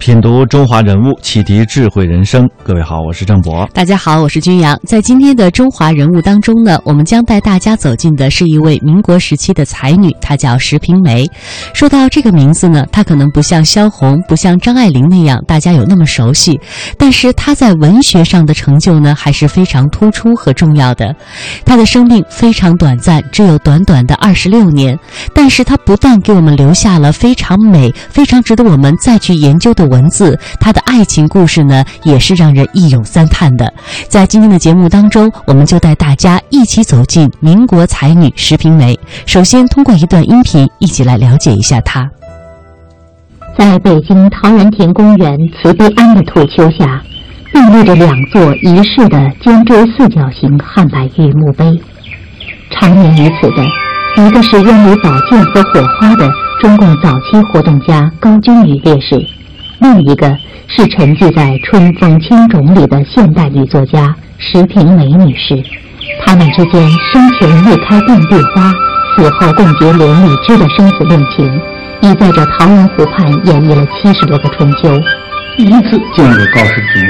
品读中华人物，启迪智慧人生。各位好，我是郑博。大家好，我是君阳。在今天的中华人物当中呢，我们将带大家走进的是一位民国时期的才女，她叫石平梅。说到这个名字呢，她可能不像萧红、不像张爱玲那样大家有那么熟悉，但是她在文学上的成就呢，还是非常突出和重要的。她的生命非常短暂，只有短短的二十六年，但是她不但给我们留下了非常美、非常值得我们再去研究的文字，她的爱情故事呢，也是让人一咏三叹的。在今天的节目当中，我们就带大家一起走进民国才女石平梅。首先，通过一段音频，一起来了解一下她。在北京陶然亭公园慈悲庵的土丘下，并立着两座遗世的尖锥四角形汉白玉墓碑。长眠于此的，一个是烟里宝剑和火花的中共早期活动家高君宇烈士，另一个是沉寂在春风青冢里的现代女作家石平梅女士。他们之间生前未开遍地花，死后共结连理枝的生死恋情。已在这桃源湖畔演绎了七十多个春秋。第一次见过高士平，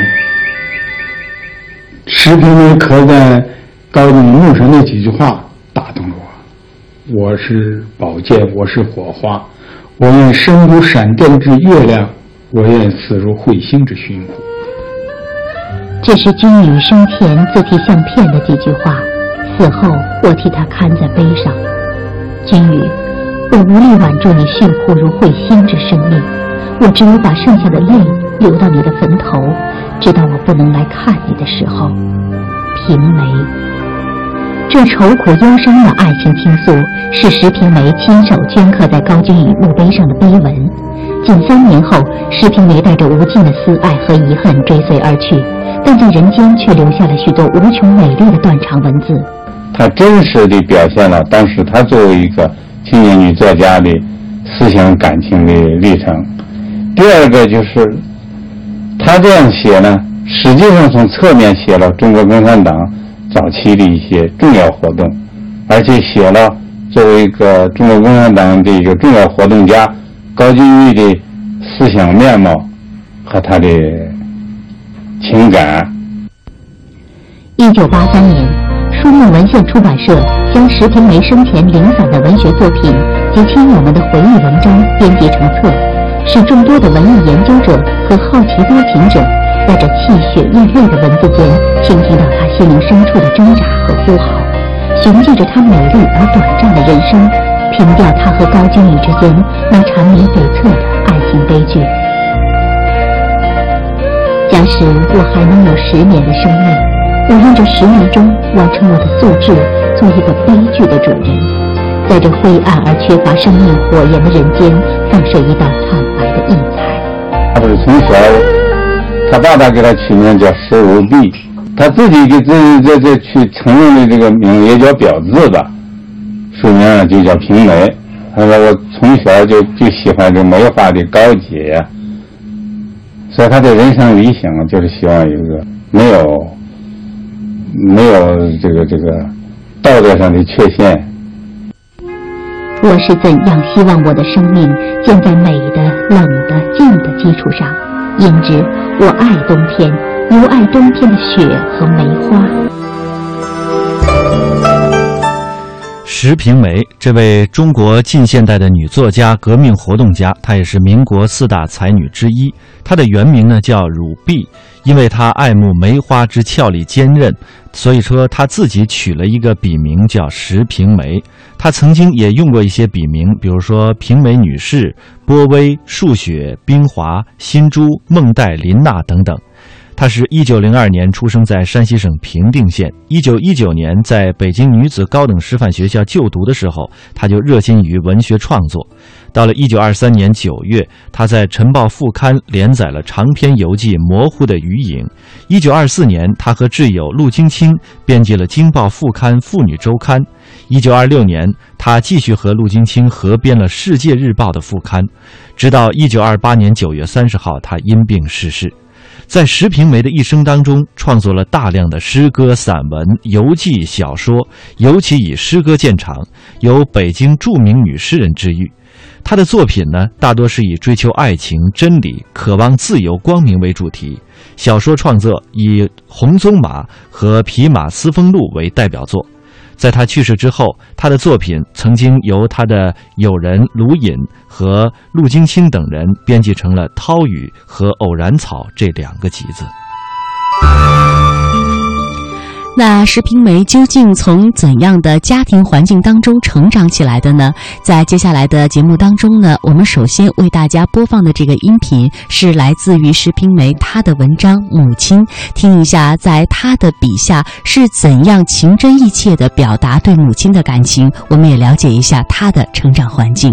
石平梅刻在高中墓上那几句话打动了我。我是宝剑，我是火花，我愿身如闪电之月亮，我愿死如彗星之寻虎。这是君宇生前自题相片的几句话，死后我替他看在碑上。君宇。我无力挽住你血乎如彗星之生命，我只有把剩下的泪流到你的坟头，直到我不能来看你的时候。平梅，这愁苦忧伤的爱情倾诉，是石平梅亲手镌刻在高君宇墓碑上的碑文。仅三年后，石平梅带着无尽的思爱和遗恨追随而去，但在人间却留下了许多无穷美丽的断肠文字。它真实地表现了当时她作为一个。青年女作家的思想感情的历程。第二个就是，她这样写呢，实际上从侧面写了中国共产党早期的一些重要活动，而且写了作为一个中国共产党的一个重要活动家高君玉的思想面貌和他的情感。一九八三年。书目文献出版社将石平梅生前零散的文学作品及亲友们的回忆文章编辑成册，使众多的文艺研究者和好奇多情者在这泣血咽泪的文字间，倾听到她心灵深处的挣扎和呼号，寻迹着她美丽而短暂的人生，凭吊他和高君宇之间那缠绵悱恻的爱情悲剧。假使我还能有十年的生命。我用这十年中完成我的素质，做一个悲剧的主人，在这灰暗而缺乏生命火焰的人间，放射一道惨白的异彩。他不是从小，他爸爸给他取名叫石如璧，他自己给自己这这去承认的这个名也叫表字吧，书名就叫平梅。他说我从小就就喜欢这梅花的高洁，所以他的人生理想就是希望有一个没有。没有这个这个道德上的缺陷。我是怎样希望我的生命建在美的、冷的、静的基础上？因之，我爱冬天，如爱冬天的雪和梅花。石平梅，这位中国近现代的女作家、革命活动家，她也是民国四大才女之一。她的原名呢叫汝璧，因为她爱慕梅花之俏丽坚韧，所以说她自己取了一个笔名叫石平梅。她曾经也用过一些笔名，比如说平梅女士、波薇、树雪、冰华、新珠、孟黛、林娜等等。她是一九零二年出生在山西省平定县。一九一九年在北京女子高等师范学校就读的时候，她就热心于文学创作。到了一九二三年九月，她在《晨报》副刊连载了长篇游记《模糊的余影》。一九二四年，她和挚友陆金清编辑了《京报》副刊《妇女周刊》。一九二六年，她继续和陆金清合编了《世界日报》的副刊。直到一九二八年九月三十号，她因病逝世。在石平梅的一生当中，创作了大量的诗歌、散文、游记、小说，尤其以诗歌见长，有“北京著名女诗人”之誉。她的作品呢，大多是以追求爱情、真理、渴望自由、光明为主题。小说创作以《红鬃马》和《匹马思风录》为代表作。在他去世之后，他的作品曾经由他的友人卢隐和陆金清等人编辑成了《涛雨》和《偶然草》这两个集子。那石平梅究竟从怎样的家庭环境当中成长起来的呢？在接下来的节目当中呢，我们首先为大家播放的这个音频是来自于石平梅她的文章《母亲》，听一下在她的笔下是怎样情真意切的表达对母亲的感情。我们也了解一下她的成长环境。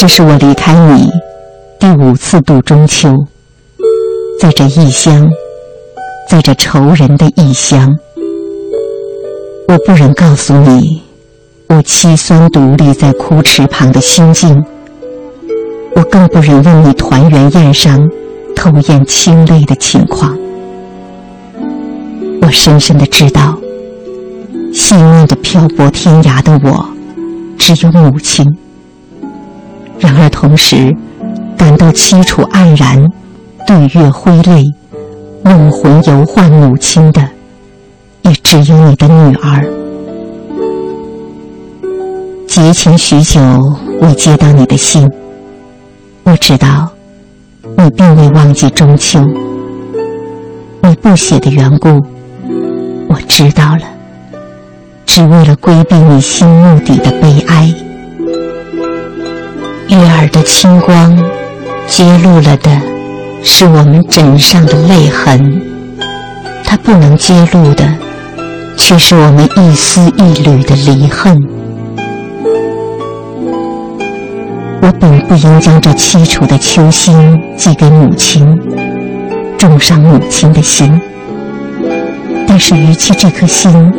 这是我离开你第五次度中秋，在这异乡，在这仇人的异乡，我不忍告诉你我凄酸独立在枯池旁的心境，我更不忍问你团圆宴上偷咽清泪的情况。我深深的知道，幸运的漂泊天涯的我，只有母亲。然而，同时感到凄楚黯然、对月挥泪、梦魂游唤母亲的，也只有你的女儿。节前许久未接到你的信，我知道你并未忘记中秋。你不写的缘故，我知道了，只为了规避你心目底的悲哀。月儿的清光，揭露了的是我们枕上的泪痕；它不能揭露的，却是我们一丝一缕的离恨。我本不应将这凄楚的秋心寄给母亲，重伤母亲的心。但是，与其这颗心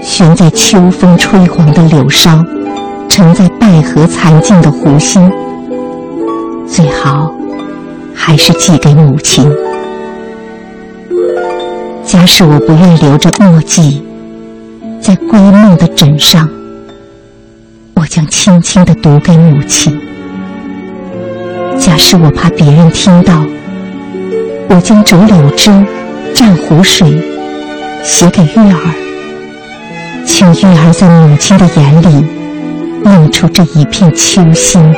悬在秋风吹黄的柳梢，沉在败荷残尽的湖心，最好还是寄给母亲。假使我不愿留着墨迹，在归梦的枕上，我将轻轻地读给母亲。假使我怕别人听到，我将折柳枝、蘸湖水，写给月儿，请月儿在母亲的眼里。弄出这一片秋心。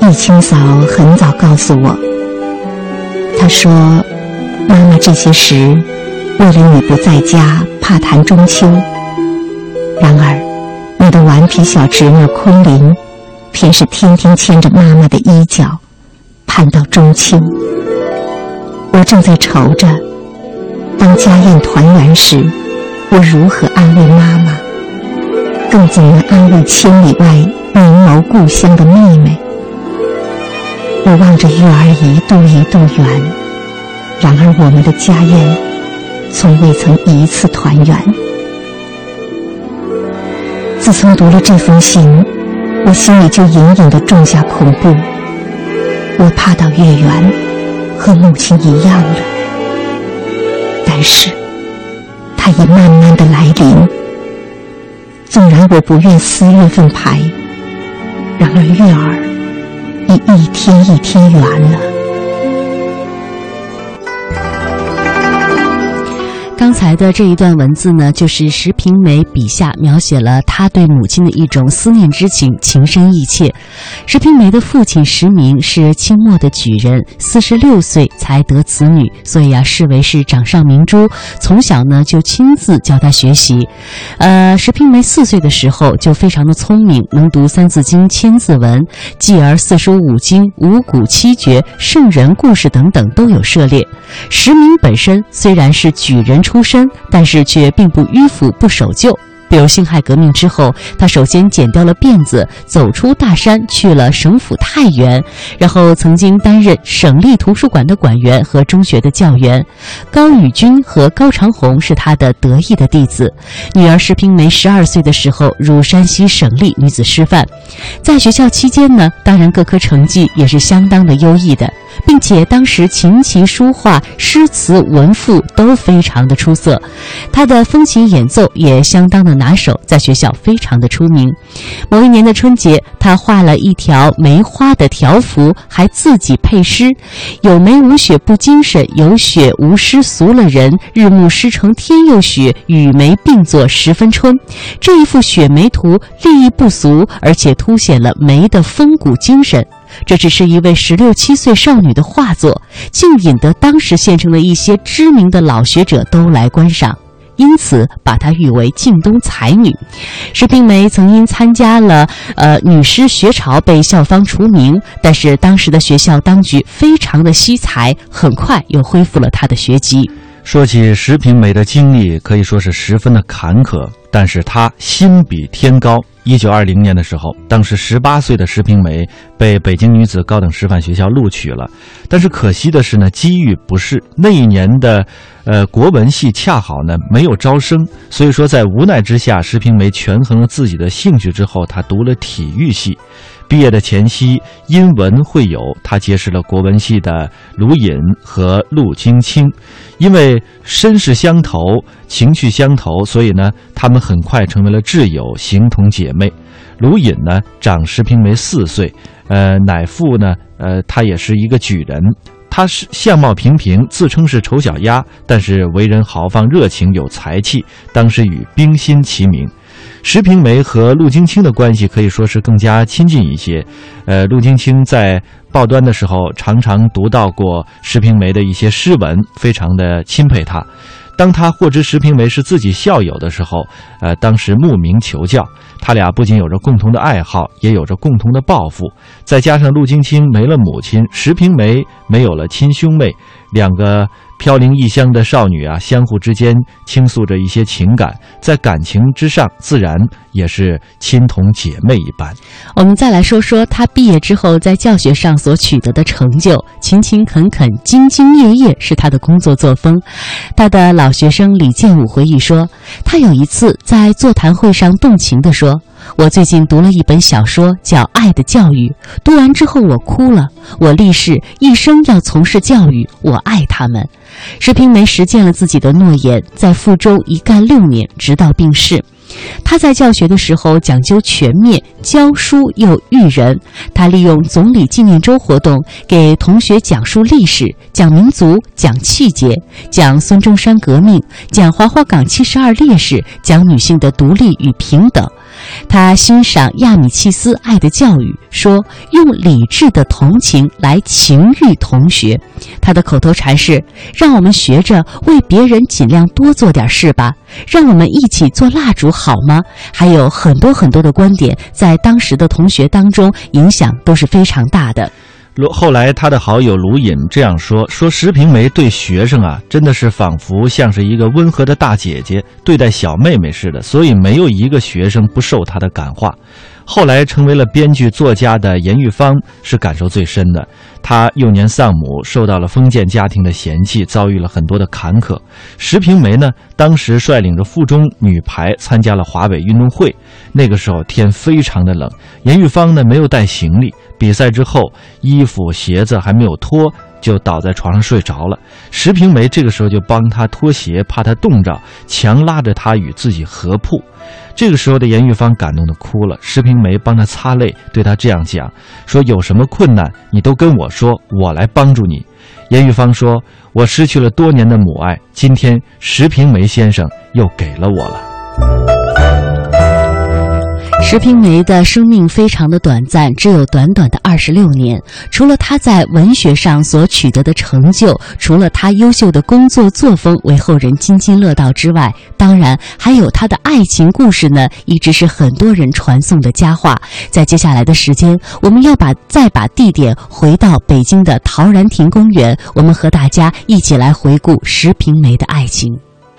易清嫂很早告诉我，她说：“妈妈这些时为了你不在家，怕谈中秋。然而，你的顽皮小侄女昆凌，偏是天天牵着妈妈的衣角，盼到中秋。我正在愁着，当家宴团圆时，我如何安慰妈妈？”更怎能安慰千里外凝眸故乡的妹妹？我望着月儿一度一度圆，然而我们的家宴从未曾一次团圆。自从读了这封信，我心里就隐隐的种下恐怖。我怕到月圆和母亲一样了，但是它已慢慢的来临。纵然我不愿撕月份牌，然而月儿已一天一天圆了。才的这一段文字呢，就是石平梅笔下描写了他对母亲的一种思念之情，情深意切。石平梅的父亲石明是清末的举人，四十六岁才得子女，所以啊，视为是掌上明珠。从小呢，就亲自教他学习。呃，石平梅四岁的时候就非常的聪明，能读《三字经》《千字文》，继而四书五经、五谷七绝、圣人故事等等都有涉猎。石明本身虽然是举人出身，但是却并不迂腐不守旧。比如辛亥革命之后，他首先剪掉了辫子，走出大山，去了省府太原，然后曾经担任省立图书馆的馆员和中学的教员。高宇君和高长虹是他的得意的弟子。女儿石平梅十二岁的时候入山西省立女子师范，在学校期间呢，当然各科成绩也是相当的优异的。并且当时琴棋书画、诗词文赋都非常的出色，他的风琴演奏也相当的拿手，在学校非常的出名。某一年的春节，他画了一条梅花的条幅，还自己配诗：“有梅无雪不精神，有雪无诗俗了人。日暮诗成天又雪，与梅并作十分春。”这一幅雪梅图立意不俗，而且凸显了梅的风骨精神。这只是一位十六七岁少女的画作，竟引得当时县城的一些知名的老学者都来观赏，因此把她誉为晋东才女。石平梅曾因参加了呃女师学潮被校方除名，但是当时的学校当局非常的惜才，很快又恢复了她的学籍。说起石平梅的经历，可以说是十分的坎坷，但是她心比天高。一九二零年的时候，当时十八岁的石平梅被北京女子高等师范学校录取了，但是可惜的是呢，机遇不是那一年的，呃，国文系恰好呢没有招生，所以说在无奈之下，石平梅权衡了自己的兴趣之后，她读了体育系。毕业的前夕，因文会友，他结识了国文系的卢隐和陆金清，因为身世相投、情趣相投，所以呢，他们很快成为了挚友，形同姐妹。卢隐呢，长石平梅四岁，呃，乃父呢，呃，他也是一个举人，他是相貌平平，自称是丑小鸭，但是为人豪放、热情、有才气，当时与冰心齐名。石平梅和陆金清的关系可以说是更加亲近一些。呃，陆金清在报端的时候常常读到过石平梅的一些诗文，非常的钦佩她。当他获知石平梅是自己校友的时候，呃，当时慕名求教。他俩不仅有着共同的爱好，也有着共同的抱负。再加上陆金清没了母亲，石平梅没有了亲兄妹，两个。飘零异乡的少女啊，相互之间倾诉着一些情感，在感情之上，自然也是亲同姐妹一般。我们再来说说她毕业之后在教学上所取得的成就，勤勤恳恳、兢兢业业是她的工作作风。她的老学生李建武回忆说，他有一次在座谈会上动情地说。我最近读了一本小说，叫《爱的教育》。读完之后，我哭了。我立誓一生要从事教育，我爱他们。石平梅实践了自己的诺言，在福州一干六年，直到病逝。他在教学的时候讲究全面，教书又育人。他利用总理纪念周活动，给同学讲述历史、讲民族、讲气节，讲孙中山革命，讲华华岗七十二烈士，讲女性的独立与平等。他欣赏亚米契斯《爱的教育》，说用理智的同情来情育同学。他的口头禅是：“让我们学着为别人尽量多做点事吧，让我们一起做蜡烛好吗？”还有很多很多的观点，在当时的同学当中影响都是非常大的。后来，他的好友卢隐这样说：“说石平梅对学生啊，真的是仿佛像是一个温和的大姐姐对待小妹妹似的，所以没有一个学生不受她的感化。”后来成为了编剧作家的严玉芳是感受最深的。她幼年丧母，受到了封建家庭的嫌弃，遭遇了很多的坎坷。石平梅呢，当时率领着附中女排参加了华北运动会，那个时候天非常的冷。严玉芳呢，没有带行李，比赛之后衣服鞋子还没有脱，就倒在床上睡着了。石平梅这个时候就帮他脱鞋，怕他冻着，强拉着他与自己合铺。这个时候的严玉芳感动的哭了，石平梅帮他擦泪，对他这样讲：“说有什么困难，你都跟我说，我来帮助你。”严玉芳说：“我失去了多年的母爱，今天石平梅先生又给了我了。”石平梅的生命非常的短暂，只有短短的二十六年。除了她在文学上所取得的成就，除了她优秀的工作作风为后人津津乐道之外，当然还有她的爱情故事呢，一直是很多人传颂的佳话。在接下来的时间，我们要把再把地点回到北京的陶然亭公园，我们和大家一起来回顾石平梅的爱情。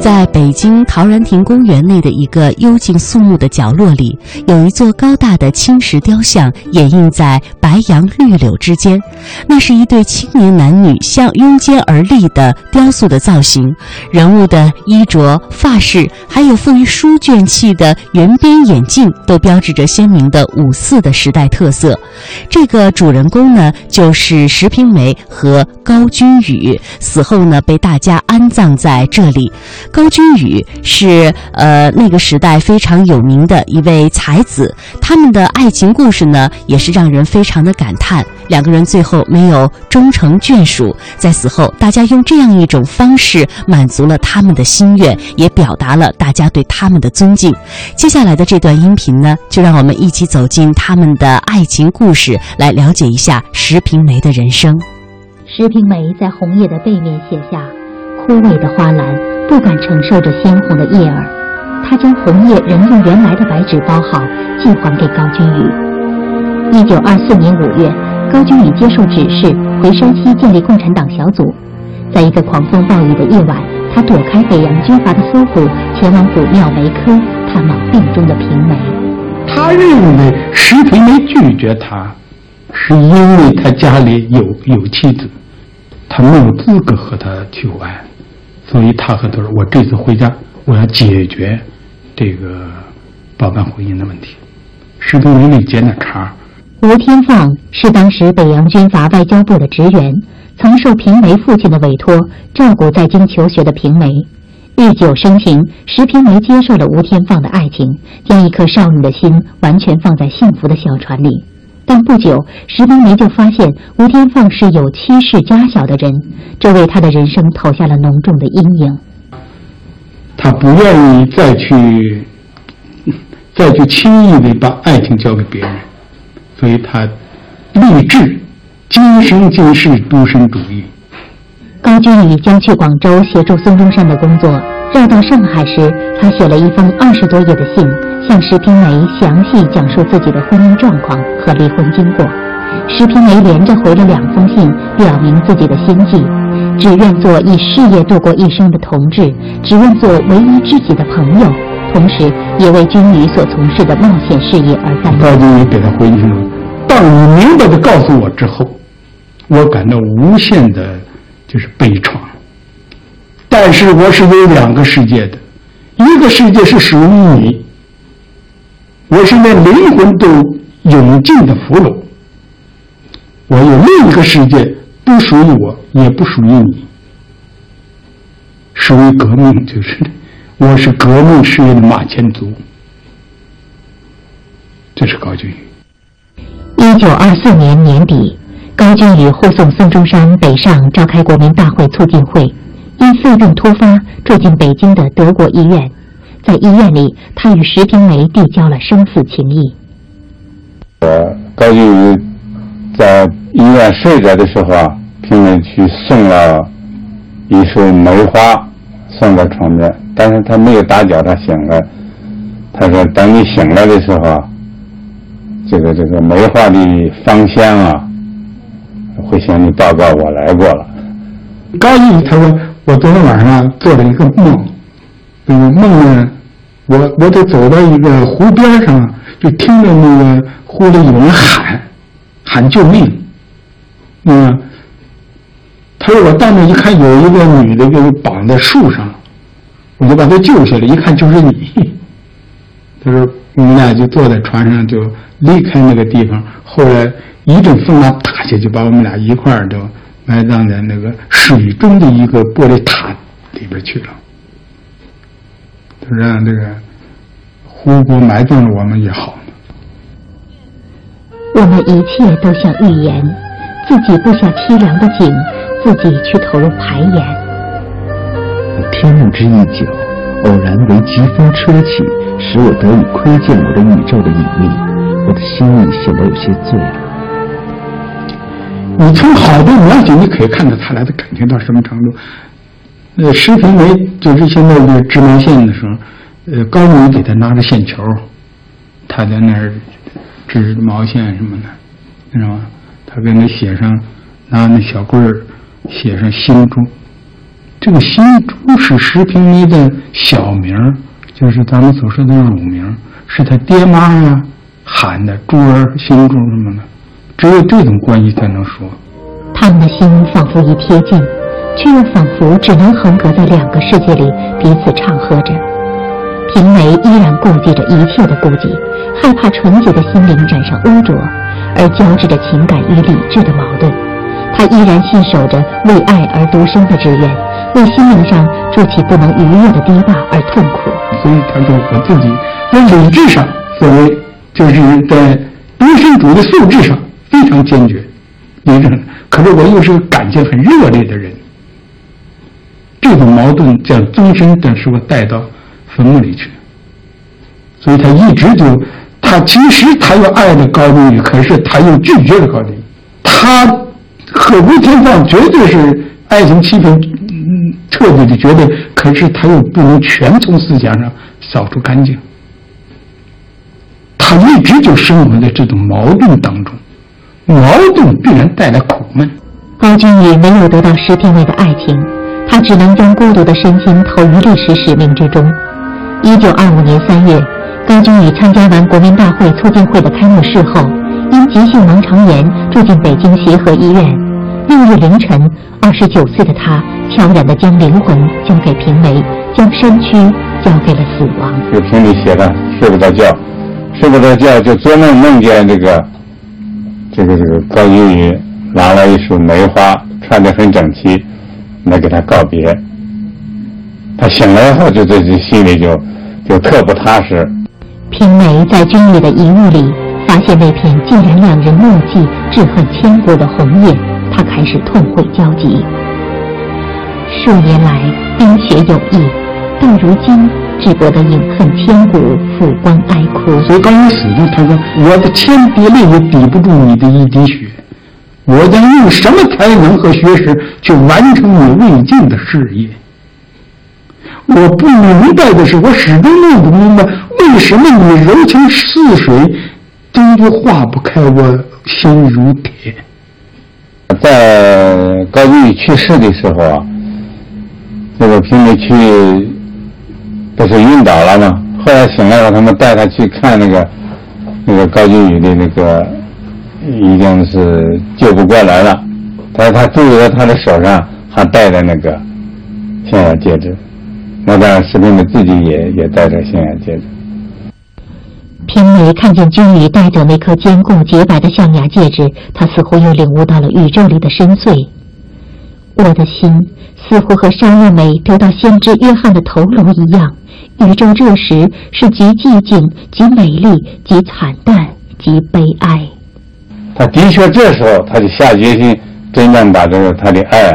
在北京陶然亭公园内的一个幽静肃穆的角落里，有一座高大的青石雕像，掩映在白杨绿柳之间。那是一对青年男女相拥肩而立的雕塑的造型，人物的衣着、发饰，还有富于书卷气的圆边眼镜，都标志着鲜明的五四的时代特色。这个主人公呢，就是石平梅和高君宇，死后呢，被大家安葬在这里。高君宇是呃那个时代非常有名的一位才子，他们的爱情故事呢也是让人非常的感叹。两个人最后没有终成眷属，在死后，大家用这样一种方式满足了他们的心愿，也表达了大家对他们的尊敬。接下来的这段音频呢，就让我们一起走进他们的爱情故事，来了解一下石平梅的人生。石平梅在红叶的背面写下：“枯萎的花篮。”不敢承受着鲜红的叶儿，他将红叶仍用原来的白纸包好，寄还给高君宇。一九二四年五月，高君宇接受指示回山西建立共产党小组。在一个狂风暴雨的夜晚，他躲开北洋军阀的搜捕，前往古庙梅科探望病中的平梅。他认为石平梅拒绝他，是因为他家里有有妻子，他没有资格和他求爱。所以他和他说：“我这次回家，我要解决这个包办婚姻的问题。”石平梅没接那茬。吴天放是当时北洋军阀外交部的职员，曾受平梅父亲的委托照顾在京求学的平梅。日久生情，石平梅接受了吴天放的爱情，将一颗少女的心完全放在幸福的小船里。但不久，石平梅就发现吴天放是有妻室家小的人，这为他的人生投下了浓重的阴影。他不愿意再去，再去轻易的把爱情交给别人，所以他立志今生今世独身主义。高君宇将去广州协助孙中山的工作，绕到上海时，他写了一封二十多页的信。向石平梅详细讲述自己的婚姻状况和离婚经过，石平梅连着回了两封信，表明自己的心迹，只愿做以事业度过一生的同志，只愿做唯一知己的朋友，同时也为军旅所从事的冒险事业而担忧。高君宇给他回应说：“当你明白的告诉我之后，我感到无限的，就是悲怆。但是我是有两个世界的，一个世界是属于你。”我是连灵魂都永尽的俘虏。我有另一个世界，不属于我，也不属于你。属于革命，就是我是革命事业的马前卒。这是高君宇。一九二四年年底，高君宇护送孙中山北上召开国民大会促进会，因肺病突发，住进北京的德国医院。在医院里，他与石平梅递交了生死情谊。我高俊宇在医院睡着的时候啊，平梅去送了一束梅花送到床边，但是他没有打搅他醒了。他说等你醒来的时候啊，这个这个梅花的芳香啊，会向你报告我来过了。高一他说我昨天晚上做了一个梦，这个梦呢，我我得走到一个湖边上，就听着那个湖里有人喊，喊救命，嗯。他说：“我到那一看，有一个女的给绑在树上，我就把她救下来。一看就是你。”他说：“我们俩就坐在船上，就离开那个地方。后来一阵风浪打下，就把我们俩一块儿都埋葬在那个水中的一个玻璃塔里边去了。他让这个湖泊埋葬了我们也好。我们一切都像预言，自己布下凄凉的景。”自己去投入排演。天幕之一角，偶然为疾风车起，使我得以窥见我的宇宙的隐秘。我的心意显得有些醉了。你从好多描写，你可以看到他俩的感情到什么程度。呃，石平梅就是现在的织毛线的时候，呃，高明给他拿着线球，他在那儿织毛线什么的，知道吗？他给那写上，拿那小棍儿。写上新珠，这个新珠是石平梅的小名就是咱们所说的乳名，是他爹妈呀喊的珠儿、新珠什么的，只有这种关系才能说。他们的心仿佛一贴近，却又仿佛只能横隔在两个世界里，彼此唱和着。平梅依然顾忌着一切的顾忌，害怕纯洁的心灵染上污浊，而交织着情感与理智的矛盾。他依然信守着为爱而独生的志愿，为心灵上筑起不能逾越的堤坝而痛苦。所以他说：“我自己在理智上，所谓就是在独身主义的素质上非常坚决，理智。可是我又是个感情很热烈的人，这种矛盾将终身的使我带到坟墓里去。所以他一直就，他其实他又爱着高定宇，可是他又拒绝了高定宇，他。”和吴天放绝对是爱情气氛特别的绝对，可是他又不能全从思想上扫除干净，他一直就生活在这种矛盾当中，矛盾必然带来苦闷。高君宇没有得到石天伟的爱情，他只能将孤独的身心投于历史使命之中。一九二五年三月，高君宇参加完国民大会促进会的开幕式后，因急性盲肠炎住进北京协和医院。六日凌晨，二十九岁的他悄然地将灵魂交给平梅，将身躯交给了死亡。有评里写的，睡不着觉，睡不着觉就做梦梦见这个，这个这个高君宇拿了一束梅花，穿得很整齐，来给他告别。他醒来后，就这这心里就就特不踏实。平梅在军里的遗物里发现那片竟然两人默契、志恨千古的红叶。他开始痛悔交集。数年来冰雪有益，到如今只觉得隐恨千古，抚光哀哭。所以刚一死的，他说：“我的千滴泪也抵不住你的一滴血，我将用什么才能和学识去完成你未尽的事业？”我不明白的是，我始终弄不明白，为什么你柔情似水，终究化不开我心如铁。在高句宇去世的时候啊，那个平梅去不是晕倒了吗？后来醒来了，他们带他去看那个那个高句宇的那个，已经是救不过来了。他说他注意到他的手上还戴着那个象牙戒指，那当然视频的自己也也戴着象牙戒指。平梅看见君宇戴着那颗坚固洁白的象牙戒指，他似乎又领悟到了宇宙里的深邃。我的心似乎和山月美得到先知约翰的头颅一样，宇宙这时是极寂静、极美丽、极惨淡、极悲哀。他的确这时候他就下决心，真正把这个他的爱，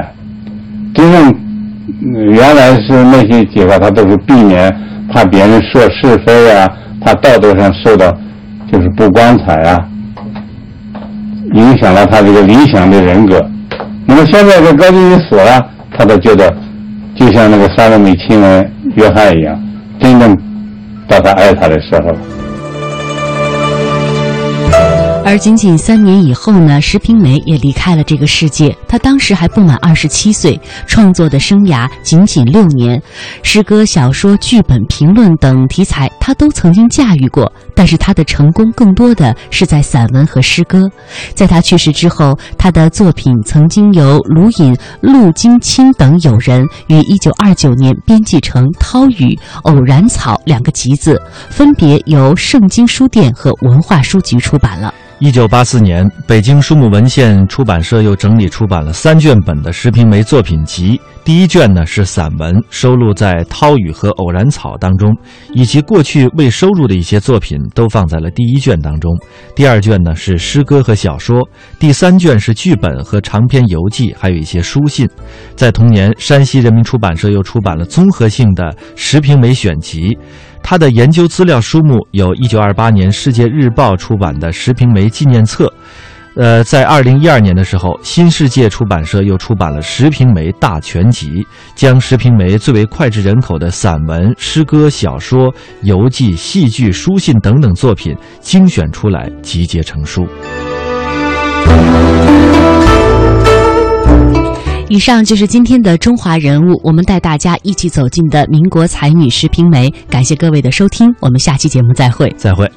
真正原来是那些计划，他都是避免怕别人说是非啊。他道德上受到就是不光彩啊，影响了他这个理想的人格。那么现在这高进一死了，他都觉得就像那个萨勒美亲吻约翰一样，真正到他爱他的时候。而仅仅三年以后呢，石平梅也离开了这个世界。她当时还不满二十七岁，创作的生涯仅仅六年，诗歌、小说、剧本、评论等题材她都曾经驾驭过。但是她的成功更多的是在散文和诗歌。在她去世之后，她的作品曾经由卢隐、陆金清等友人于一九二九年编辑成《涛语》《偶然草》两个集子，分别由圣经书店和文化书局出版了。一九八四年，北京书目文献出版社又整理出版了三卷本的石平梅作品集。第一卷呢是散文，收录在《涛语》和《偶然草》当中，以及过去未收录的一些作品都放在了第一卷当中。第二卷呢是诗歌和小说，第三卷是剧本和长篇游记，还有一些书信。在同年，山西人民出版社又出版了综合性的石平梅选集。他的研究资料书目有1928年《世界日报》出版的《石平梅纪念册》，呃，在2012年的时候，新世界出版社又出版了《石平梅大全集》，将石平梅最为脍炙人口的散文、诗歌、小说、游记、戏剧、书信等等作品精选出来，集结成书。以上就是今天的中华人物，我们带大家一起走进的民国才女石平梅。感谢各位的收听，我们下期节目再会。再会。